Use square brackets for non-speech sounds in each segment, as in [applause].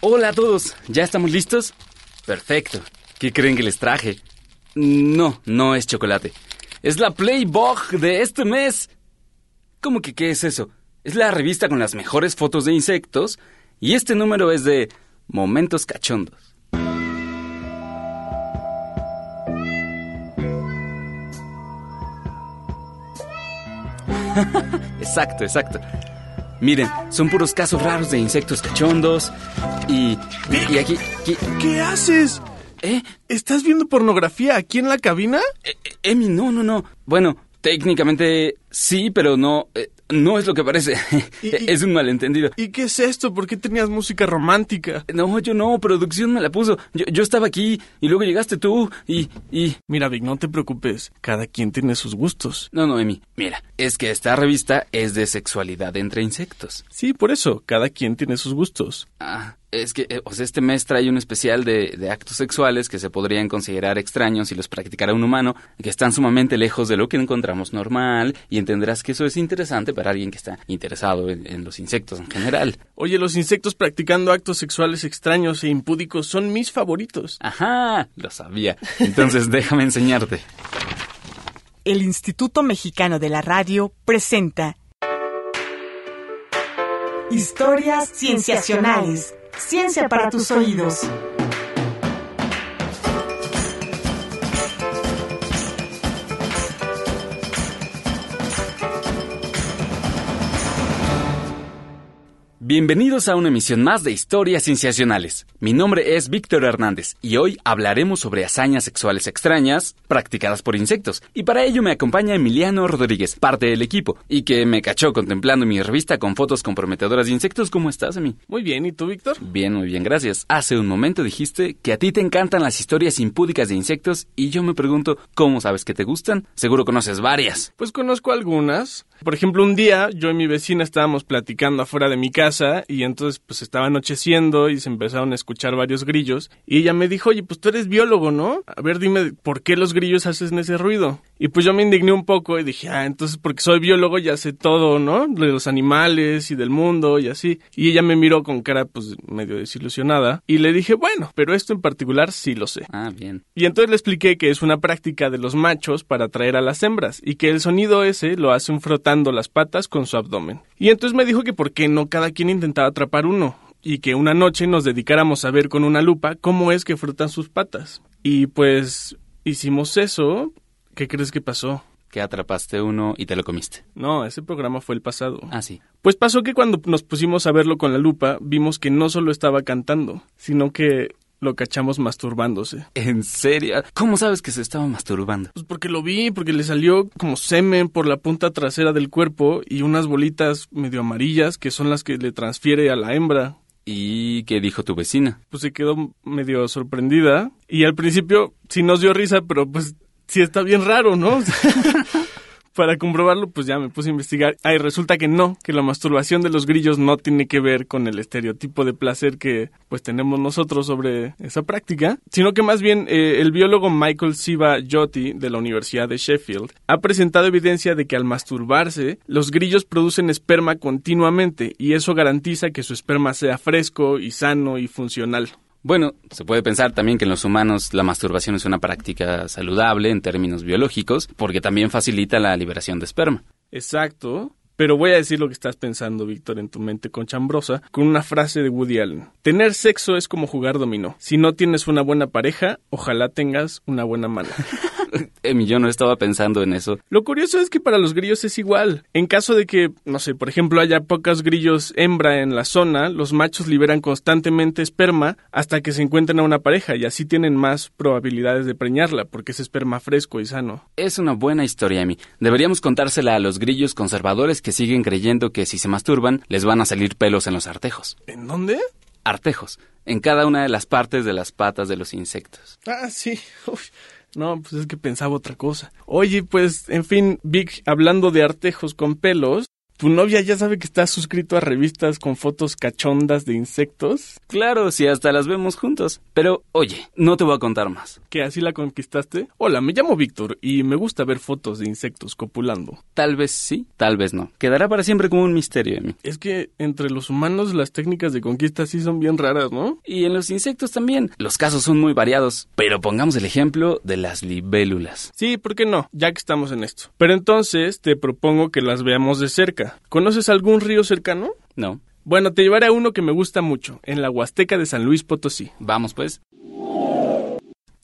Hola a todos, ¿ya estamos listos? Perfecto. ¿Qué creen que les traje? No, no es chocolate. Es la Playbug de este mes. ¿Cómo que qué es eso? Es la revista con las mejores fotos de insectos y este número es de Momentos Cachondos. [laughs] exacto, exacto. Miren, son puros casos raros de insectos cachondos y... Y aquí... ¿Qué haces? ¿Eh? ¿Estás viendo pornografía aquí en la cabina? Eh, eh, Emi, no, no, no. Bueno, técnicamente sí, pero no... eh, no es lo que parece. [laughs] ¿Y- y- es un malentendido. ¿Y qué es esto? ¿Por qué tenías música romántica? No, yo no, producción me la puso. Yo, yo estaba aquí y luego llegaste tú y... y... Mira, Vic, no te preocupes. Cada quien tiene sus gustos. No, no, Emi. Mira, es que esta revista es de sexualidad entre insectos. Sí, por eso. Cada quien tiene sus gustos. Ah, es que, eh, o sea, este mes trae un especial de, de actos sexuales que se podrían considerar extraños si los practicara un humano, que están sumamente lejos de lo que encontramos normal, y entenderás que eso es interesante para alguien que está interesado en, en los insectos en general. Oye, los insectos practicando actos sexuales extraños e impúdicos son mis favoritos. Ajá, lo sabía. Entonces [laughs] déjame enseñarte. El Instituto Mexicano de la Radio presenta Historias Cienciacionales. Ciencia para tus oídos. Bienvenidos a una emisión más de Historias Cienciacionales. Mi nombre es Víctor Hernández y hoy hablaremos sobre hazañas sexuales extrañas practicadas por insectos. Y para ello me acompaña Emiliano Rodríguez, parte del equipo, y que me cachó contemplando mi revista con fotos comprometedoras de insectos. ¿Cómo estás, Emi? Muy bien, ¿y tú, Víctor? Bien, muy bien, gracias. Hace un momento dijiste que a ti te encantan las historias impúdicas de insectos y yo me pregunto, ¿cómo sabes que te gustan? Seguro conoces varias. Pues conozco algunas. Por ejemplo, un día yo y mi vecina estábamos platicando afuera de mi casa y entonces pues estaba anocheciendo y se empezaron a escuchar varios grillos y ella me dijo, oye, pues tú eres biólogo, ¿no? A ver, dime, ¿por qué los grillos hacen ese ruido? Y pues yo me indigné un poco y dije, ah, entonces porque soy biólogo ya sé todo, ¿no? De los animales y del mundo y así. Y ella me miró con cara pues medio desilusionada y le dije, bueno, pero esto en particular sí lo sé. Ah, bien. Y entonces le expliqué que es una práctica de los machos para atraer a las hembras y que el sonido ese lo hacen frotando las patas con su abdomen. Y entonces me dijo que por qué no cada quien intentaba atrapar uno y que una noche nos dedicáramos a ver con una lupa cómo es que frotan sus patas. Y pues hicimos eso. ¿Qué crees que pasó? Que atrapaste uno y te lo comiste. No, ese programa fue el pasado. Ah, sí. Pues pasó que cuando nos pusimos a verlo con la lupa, vimos que no solo estaba cantando, sino que lo cachamos masturbándose. ¿En serio? ¿Cómo sabes que se estaba masturbando? Pues porque lo vi, porque le salió como semen por la punta trasera del cuerpo y unas bolitas medio amarillas que son las que le transfiere a la hembra. ¿Y qué dijo tu vecina? Pues se quedó medio sorprendida y al principio sí nos dio risa, pero pues sí está bien raro, ¿no? [laughs] Para comprobarlo, pues ya me puse a investigar. Ah, y resulta que no, que la masturbación de los grillos no tiene que ver con el estereotipo de placer que pues tenemos nosotros sobre esa práctica, sino que más bien eh, el biólogo Michael Siva Jyoti de la Universidad de Sheffield ha presentado evidencia de que al masturbarse, los grillos producen esperma continuamente y eso garantiza que su esperma sea fresco y sano y funcional. Bueno, se puede pensar también que en los humanos la masturbación es una práctica saludable en términos biológicos, porque también facilita la liberación de esperma. Exacto. Pero voy a decir lo que estás pensando, Víctor, en tu mente conchambrosa, con una frase de Woody Allen. Tener sexo es como jugar dominó. Si no tienes una buena pareja, ojalá tengas una buena mano. [laughs] Emi, yo no estaba pensando en eso. Lo curioso es que para los grillos es igual. En caso de que, no sé, por ejemplo, haya pocos grillos hembra en la zona, los machos liberan constantemente esperma hasta que se encuentren a una pareja y así tienen más probabilidades de preñarla porque es esperma fresco y sano. Es una buena historia, Emi. Deberíamos contársela a los grillos conservadores que siguen creyendo que si se masturban les van a salir pelos en los artejos. ¿En dónde? Artejos, en cada una de las partes de las patas de los insectos. Ah, sí. [laughs] Uy. No, pues es que pensaba otra cosa. Oye, pues, en fin, Vic, hablando de artejos con pelos, ¿Tu novia ya sabe que estás suscrito a revistas con fotos cachondas de insectos? Claro, si hasta las vemos juntos. Pero, oye, no te voy a contar más. ¿Que así la conquistaste? Hola, me llamo Víctor y me gusta ver fotos de insectos copulando. Tal vez sí, tal vez no. Quedará para siempre como un misterio de mí. Es que entre los humanos las técnicas de conquista sí son bien raras, ¿no? Y en los insectos también. Los casos son muy variados. Pero pongamos el ejemplo de las libélulas. Sí, ¿por qué no? Ya que estamos en esto. Pero entonces te propongo que las veamos de cerca. ¿Conoces algún río cercano? No. Bueno, te llevaré a uno que me gusta mucho, en la Huasteca de San Luis Potosí. Vamos pues.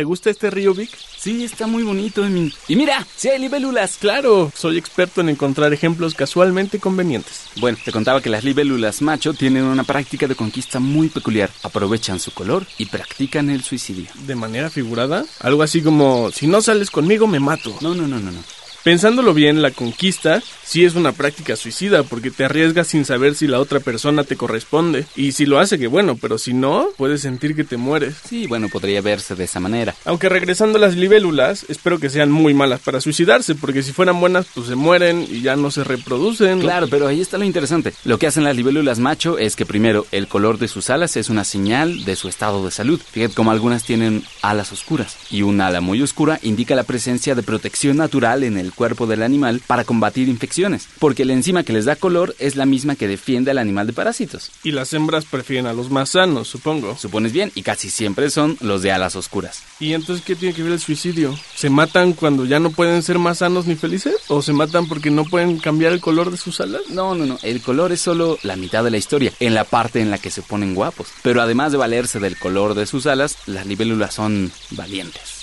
¿Te gusta este río, Vic? Sí, está muy bonito, Emi. Y mira, sí hay libélulas. Claro, soy experto en encontrar ejemplos casualmente convenientes. Bueno, te contaba que las libélulas macho tienen una práctica de conquista muy peculiar. Aprovechan su color y practican el suicidio. ¿De manera figurada? Algo así como, si no sales conmigo me mato. No, no, no, no, no. Pensándolo bien, la conquista sí es una práctica suicida porque te arriesgas sin saber si la otra persona te corresponde. Y si lo hace, que bueno, pero si no, puedes sentir que te mueres. Sí, bueno, podría verse de esa manera. Aunque regresando a las libélulas, espero que sean muy malas para suicidarse, porque si fueran buenas, pues se mueren y ya no se reproducen. Claro, pero ahí está lo interesante. Lo que hacen las libélulas macho es que primero el color de sus alas es una señal de su estado de salud. Fíjate como algunas tienen alas oscuras y un ala muy oscura indica la presencia de protección natural en el cuerpo del animal para combatir infecciones, porque la enzima que les da color es la misma que defiende al animal de parásitos. Y las hembras prefieren a los más sanos, supongo. Supones bien, y casi siempre son los de alas oscuras. ¿Y entonces qué tiene que ver el suicidio? ¿Se matan cuando ya no pueden ser más sanos ni felices? ¿O se matan porque no pueden cambiar el color de sus alas? No, no, no, el color es solo la mitad de la historia, en la parte en la que se ponen guapos. Pero además de valerse del color de sus alas, las libélulas son valientes.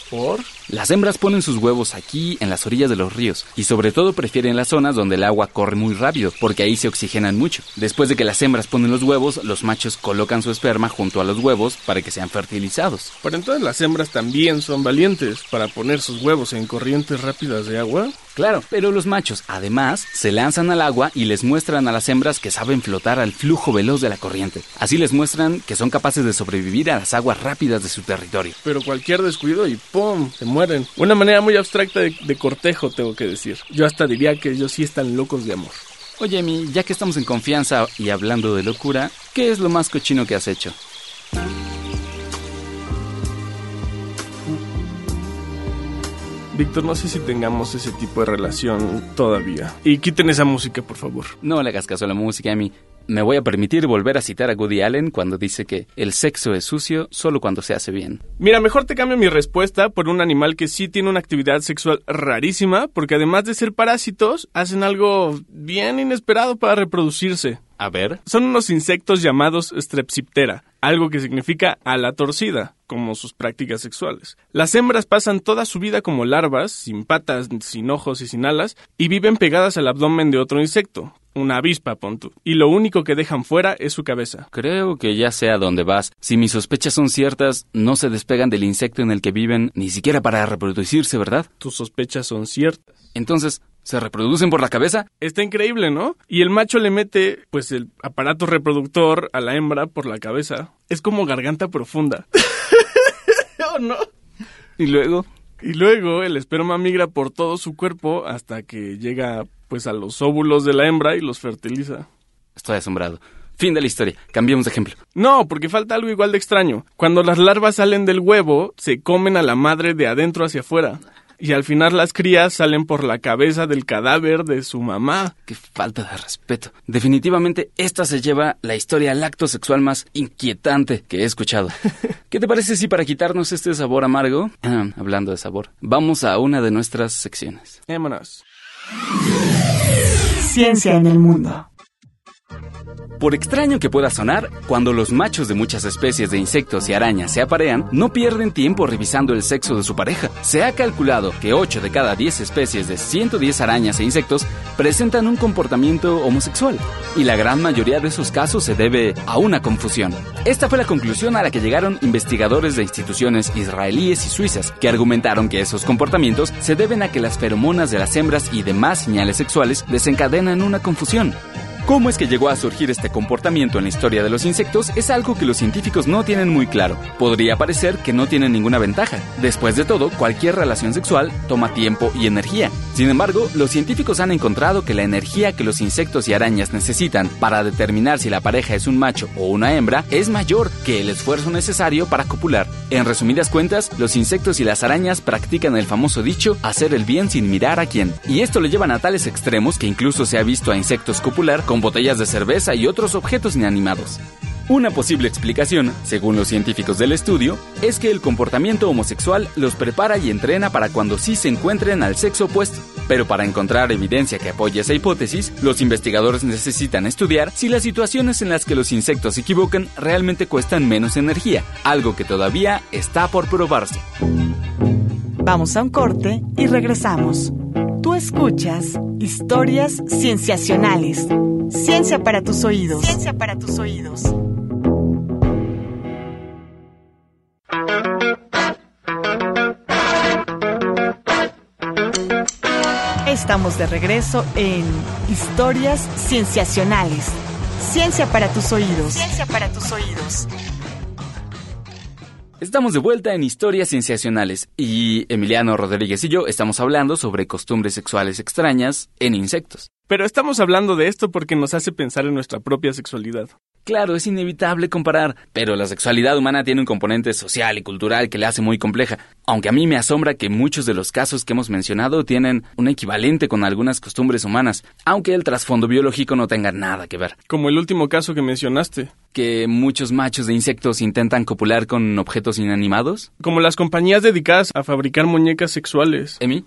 Las hembras ponen sus huevos aquí en las orillas de los ríos y sobre todo prefieren las zonas donde el agua corre muy rápido porque ahí se oxigenan mucho. Después de que las hembras ponen los huevos, los machos colocan su esperma junto a los huevos para que sean fertilizados. Pero entonces las hembras también son valientes para poner sus huevos en corrientes rápidas de agua. Claro, pero los machos además se lanzan al agua y les muestran a las hembras que saben flotar al flujo veloz de la corriente. Así les muestran que son capaces de sobrevivir a las aguas rápidas de su territorio. Pero cualquier descuido y ¡pum! se mueren. Una manera muy abstracta de, de cortejo, tengo que decir. Yo hasta diría que ellos sí están locos de amor. Oye, mi, ya que estamos en confianza y hablando de locura, ¿qué es lo más cochino que has hecho? Víctor, no sé si tengamos ese tipo de relación todavía. Y quiten esa música, por favor. No le hagas caso a la música, Emi. Me voy a permitir volver a citar a Woody Allen cuando dice que el sexo es sucio solo cuando se hace bien. Mira, mejor te cambio mi respuesta por un animal que sí tiene una actividad sexual rarísima, porque además de ser parásitos, hacen algo bien inesperado para reproducirse. A ver. Son unos insectos llamados Strepsiptera, algo que significa ala torcida, como sus prácticas sexuales. Las hembras pasan toda su vida como larvas, sin patas, sin ojos y sin alas, y viven pegadas al abdomen de otro insecto, una avispa, pon tú. Y lo único que dejan fuera es su cabeza. Creo que ya sé a dónde vas. Si mis sospechas son ciertas, no se despegan del insecto en el que viven ni siquiera para reproducirse, ¿verdad? Tus sospechas son ciertas. Entonces, ¿se reproducen por la cabeza? Está increíble, ¿no? Y el macho le mete, pues, el aparato reproductor a la hembra por la cabeza. Es como garganta profunda. [laughs] ¿O no? Y luego, Y luego el esperma migra por todo su cuerpo hasta que llega, pues, a los óvulos de la hembra y los fertiliza. estoy asombrado. Fin de la historia. Cambiemos de ejemplo. No, porque falta algo igual de extraño. Cuando las larvas salen del huevo, se comen a la madre de adentro hacia afuera. Y al final las crías salen por la cabeza del cadáver de su mamá. Qué falta de respeto. Definitivamente esta se lleva la historia al acto sexual más inquietante que he escuchado. [laughs] ¿Qué te parece si para quitarnos este sabor amargo, [clears throat] hablando de sabor, vamos a una de nuestras secciones? Vámonos. Ciencia en el mundo. Por extraño que pueda sonar, cuando los machos de muchas especies de insectos y arañas se aparean, no pierden tiempo revisando el sexo de su pareja. Se ha calculado que 8 de cada 10 especies de 110 arañas e insectos presentan un comportamiento homosexual, y la gran mayoría de esos casos se debe a una confusión. Esta fue la conclusión a la que llegaron investigadores de instituciones israelíes y suizas, que argumentaron que esos comportamientos se deben a que las feromonas de las hembras y demás señales sexuales desencadenan una confusión. ¿Cómo es que llegó a surgir este comportamiento en la historia de los insectos? Es algo que los científicos no tienen muy claro. Podría parecer que no tienen ninguna ventaja. Después de todo, cualquier relación sexual toma tiempo y energía. Sin embargo, los científicos han encontrado que la energía que los insectos y arañas necesitan para determinar si la pareja es un macho o una hembra es mayor que el esfuerzo necesario para copular. En resumidas cuentas, los insectos y las arañas practican el famoso dicho hacer el bien sin mirar a quién. Y esto lo llevan a tales extremos que incluso se ha visto a insectos copular con botellas de cerveza y otros objetos inanimados. Una posible explicación, según los científicos del estudio, es que el comportamiento homosexual los prepara y entrena para cuando sí se encuentren al sexo opuesto. Pero para encontrar evidencia que apoye esa hipótesis, los investigadores necesitan estudiar si las situaciones en las que los insectos se equivocan realmente cuestan menos energía, algo que todavía está por probarse. Vamos a un corte y regresamos. Tú escuchas historias cienciacionales. Ciencia para tus oídos. Ciencia para tus oídos. Estamos de regreso en Historias Cienciacionales. Ciencia para tus oídos. Ciencia para tus oídos. Estamos de vuelta en Historias Cienciacionales y Emiliano Rodríguez y yo estamos hablando sobre costumbres sexuales extrañas en insectos. Pero estamos hablando de esto porque nos hace pensar en nuestra propia sexualidad. Claro, es inevitable comparar, pero la sexualidad humana tiene un componente social y cultural que la hace muy compleja, aunque a mí me asombra que muchos de los casos que hemos mencionado tienen un equivalente con algunas costumbres humanas, aunque el trasfondo biológico no tenga nada que ver. Como el último caso que mencionaste. Que muchos machos de insectos intentan copular con objetos inanimados. Como las compañías dedicadas a fabricar muñecas sexuales. Emi,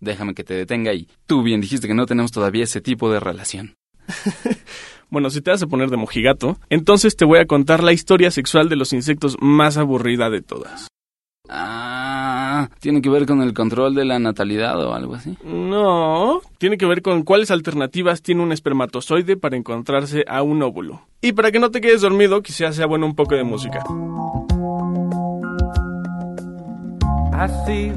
déjame que te detenga y tú bien dijiste que no tenemos todavía ese tipo de relación. [laughs] Bueno, si te vas a poner de mojigato, entonces te voy a contar la historia sexual de los insectos más aburrida de todas. Ah, ¿tiene que ver con el control de la natalidad o algo así? No, tiene que ver con cuáles alternativas tiene un espermatozoide para encontrarse a un óvulo. Y para que no te quedes dormido, quizás sea bueno un poco de música. Ay,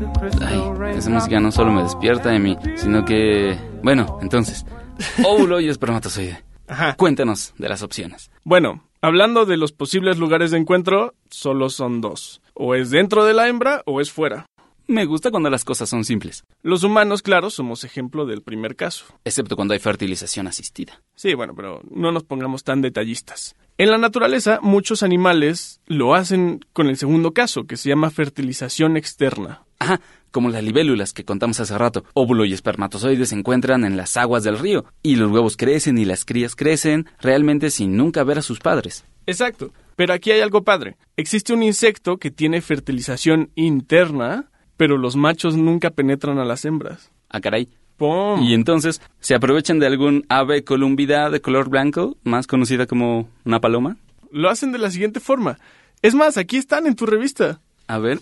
esa música no solo me despierta de mí, sino que... Bueno, entonces, [laughs] óvulo y espermatozoide. Ajá. Cuéntanos de las opciones. Bueno, hablando de los posibles lugares de encuentro, solo son dos. O es dentro de la hembra o es fuera. Me gusta cuando las cosas son simples. Los humanos, claro, somos ejemplo del primer caso. Excepto cuando hay fertilización asistida. Sí, bueno, pero no nos pongamos tan detallistas. En la naturaleza, muchos animales lo hacen con el segundo caso, que se llama fertilización externa. Ajá, como las libélulas que contamos hace rato. Óvulo y espermatozoide se encuentran en las aguas del río, y los huevos crecen y las crías crecen, realmente sin nunca ver a sus padres. Exacto. Pero aquí hay algo padre. Existe un insecto que tiene fertilización interna, pero los machos nunca penetran a las hembras. Ah, caray. ¡Pum! Y entonces, ¿se aprovechan de algún ave columbida de color blanco, más conocida como una paloma? Lo hacen de la siguiente forma. Es más, aquí están en tu revista. A ver.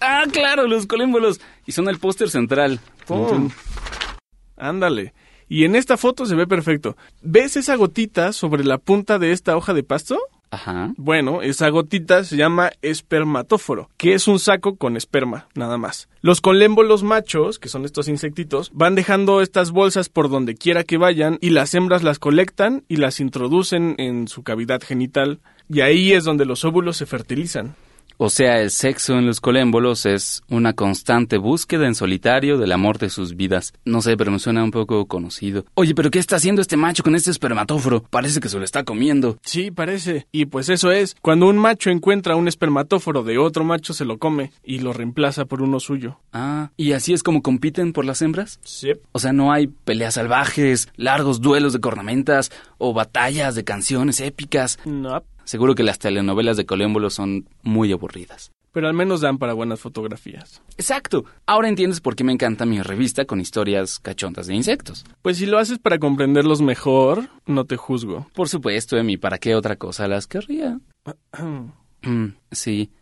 Ah, claro, los colémbolos. Y son el póster central. ¡Pum! Ándale. Y en esta foto se ve perfecto. ¿Ves esa gotita sobre la punta de esta hoja de pasto? Ajá. Bueno, esa gotita se llama espermatóforo, que es un saco con esperma, nada más. Los colémbolos machos, que son estos insectitos, van dejando estas bolsas por donde quiera que vayan y las hembras las colectan y las introducen en su cavidad genital y ahí es donde los óvulos se fertilizan. O sea, el sexo en los colémbolos es una constante búsqueda en solitario del amor de sus vidas. No sé, pero me suena un poco conocido. Oye, pero ¿qué está haciendo este macho con este espermatóforo? Parece que se lo está comiendo. Sí, parece. Y pues eso es, cuando un macho encuentra un espermatóforo de otro macho se lo come y lo reemplaza por uno suyo. Ah, ¿y así es como compiten por las hembras? Sí. O sea, no hay peleas salvajes, largos duelos de cornamentas o batallas de canciones épicas. No. Seguro que las telenovelas de colémbolos son muy aburridas. Pero al menos dan para buenas fotografías. Exacto. Ahora entiendes por qué me encanta mi revista con historias cachondas de insectos. Pues si lo haces para comprenderlos mejor, no te juzgo. Por supuesto, Emi, ¿para qué otra cosa las querría? [clears throat] Mm, sí.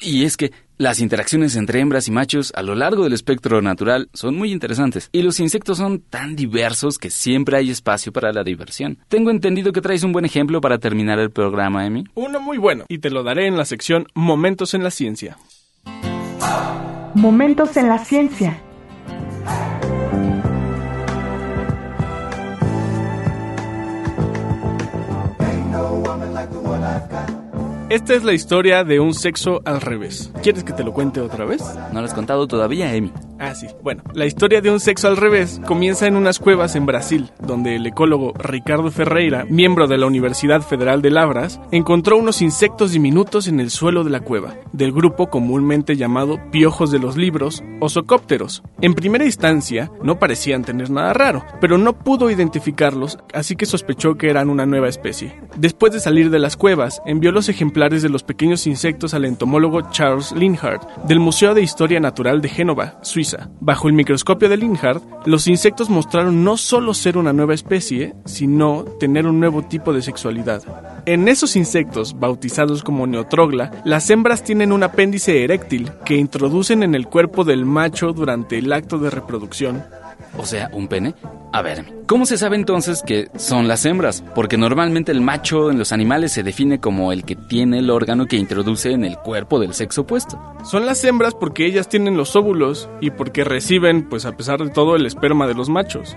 Y es que las interacciones entre hembras y machos a lo largo del espectro natural son muy interesantes. Y los insectos son tan diversos que siempre hay espacio para la diversión. Tengo entendido que traes un buen ejemplo para terminar el programa, Emi. Uno muy bueno, y te lo daré en la sección Momentos en la Ciencia. Momentos en la ciencia. Esta es la historia de un sexo al revés. ¿Quieres que te lo cuente otra vez? ¿No lo has contado todavía, Emi? Ah, sí. Bueno, la historia de un sexo al revés comienza en unas cuevas en Brasil, donde el ecólogo Ricardo Ferreira, miembro de la Universidad Federal de Labras, encontró unos insectos diminutos en el suelo de la cueva, del grupo comúnmente llamado piojos de los libros o socópteros. En primera instancia, no parecían tener nada raro, pero no pudo identificarlos, así que sospechó que eran una nueva especie. Después de salir de las cuevas, envió los ejemplares de los pequeños insectos al entomólogo Charles Linhart del Museo de Historia Natural de Génova, Suiza. Bajo el microscopio de Linhart, los insectos mostraron no solo ser una nueva especie, sino tener un nuevo tipo de sexualidad. En esos insectos, bautizados como neotrogla, las hembras tienen un apéndice eréctil que introducen en el cuerpo del macho durante el acto de reproducción. O sea, un pene. A ver, ¿cómo se sabe entonces que son las hembras? Porque normalmente el macho en los animales se define como el que tiene el órgano que introduce en el cuerpo del sexo opuesto. Son las hembras porque ellas tienen los óvulos y porque reciben, pues a pesar de todo, el esperma de los machos.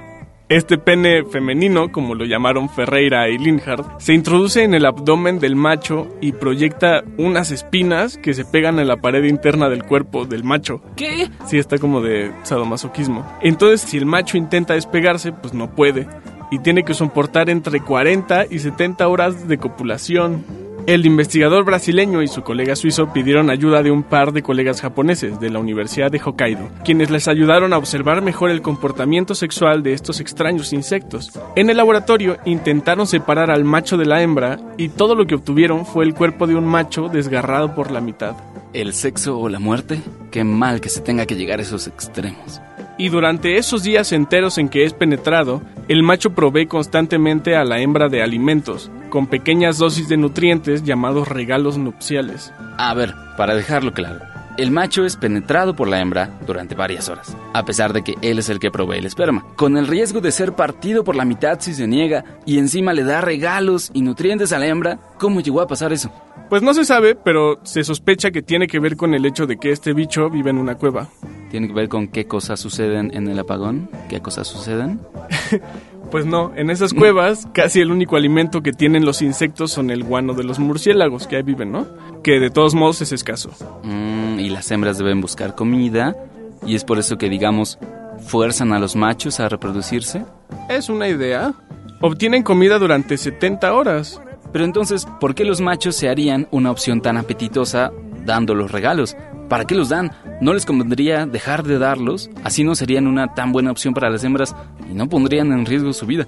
Este pene femenino, como lo llamaron Ferreira y Linhart, se introduce en el abdomen del macho y proyecta unas espinas que se pegan en la pared interna del cuerpo del macho. ¿Qué? Sí, está como de sadomasoquismo. Entonces, si el macho intenta despegarse, pues no puede. Y tiene que soportar entre 40 y 70 horas de copulación. El investigador brasileño y su colega suizo pidieron ayuda de un par de colegas japoneses de la Universidad de Hokkaido, quienes les ayudaron a observar mejor el comportamiento sexual de estos extraños insectos. En el laboratorio intentaron separar al macho de la hembra y todo lo que obtuvieron fue el cuerpo de un macho desgarrado por la mitad. ¿El sexo o la muerte? Qué mal que se tenga que llegar a esos extremos y durante esos días enteros en que es penetrado, el macho provee constantemente a la hembra de alimentos, con pequeñas dosis de nutrientes llamados regalos nupciales. A ver, para dejarlo claro, el macho es penetrado por la hembra durante varias horas, a pesar de que él es el que provee el esperma, con el riesgo de ser partido por la mitad si se niega y encima le da regalos y nutrientes a la hembra. ¿Cómo llegó a pasar eso? Pues no se sabe, pero se sospecha que tiene que ver con el hecho de que este bicho vive en una cueva. ¿Tiene que ver con qué cosas suceden en el apagón? ¿Qué cosas suceden? [laughs] pues no, en esas cuevas [laughs] casi el único alimento que tienen los insectos son el guano de los murciélagos que ahí viven, ¿no? Que de todos modos es escaso. Mm, y las hembras deben buscar comida y es por eso que digamos fuerzan a los machos a reproducirse. Es una idea. Obtienen comida durante 70 horas. Pero entonces, ¿por qué los machos se harían una opción tan apetitosa dando los regalos? ¿Para qué los dan? ¿No les convendría dejar de darlos? Así no serían una tan buena opción para las hembras y no pondrían en riesgo su vida.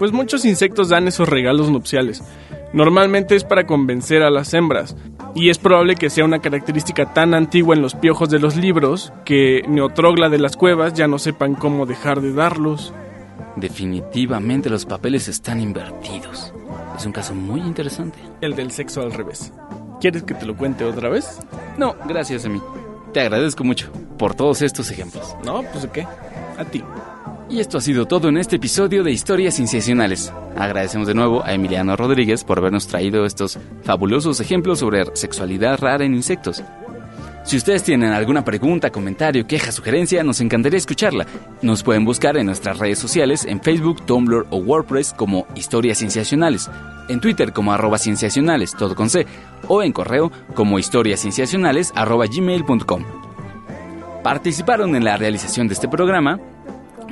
Pues muchos insectos dan esos regalos nupciales. Normalmente es para convencer a las hembras, y es probable que sea una característica tan antigua en los piojos de los libros que Neotrogla de las cuevas ya no sepan cómo dejar de darlos. Definitivamente los papeles están invertidos. Es un caso muy interesante. El del sexo al revés. ¿Quieres que te lo cuente otra vez? No, gracias a mí. Te agradezco mucho por todos estos ejemplos. No, pues de qué. A ti. Y esto ha sido todo en este episodio de Historias Sensacionales. Agradecemos de nuevo a Emiliano Rodríguez por habernos traído estos fabulosos ejemplos sobre sexualidad rara en insectos. Si ustedes tienen alguna pregunta, comentario, queja, sugerencia, nos encantaría escucharla. Nos pueden buscar en nuestras redes sociales, en Facebook, Tumblr o WordPress como Historias Cienciacionales, en Twitter como arroba cienciacionales, todo con C, o en correo como historiascienciacionales arroba gmail.com. Participaron en la realización de este programa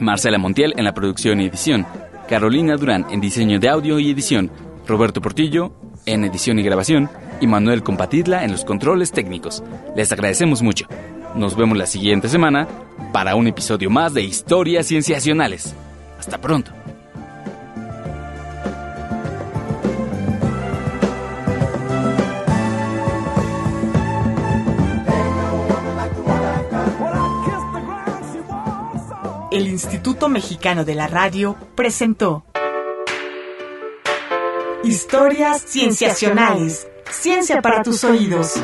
Marcela Montiel en la producción y edición, Carolina Durán en diseño de audio y edición, Roberto Portillo en edición y grabación, y Manuel Compatidla en los controles técnicos. Les agradecemos mucho. Nos vemos la siguiente semana para un episodio más de Historias Cienciacionales. Hasta pronto. El Instituto Mexicano de la Radio presentó Historias Cienciacionales. Ciencia para tus oídos.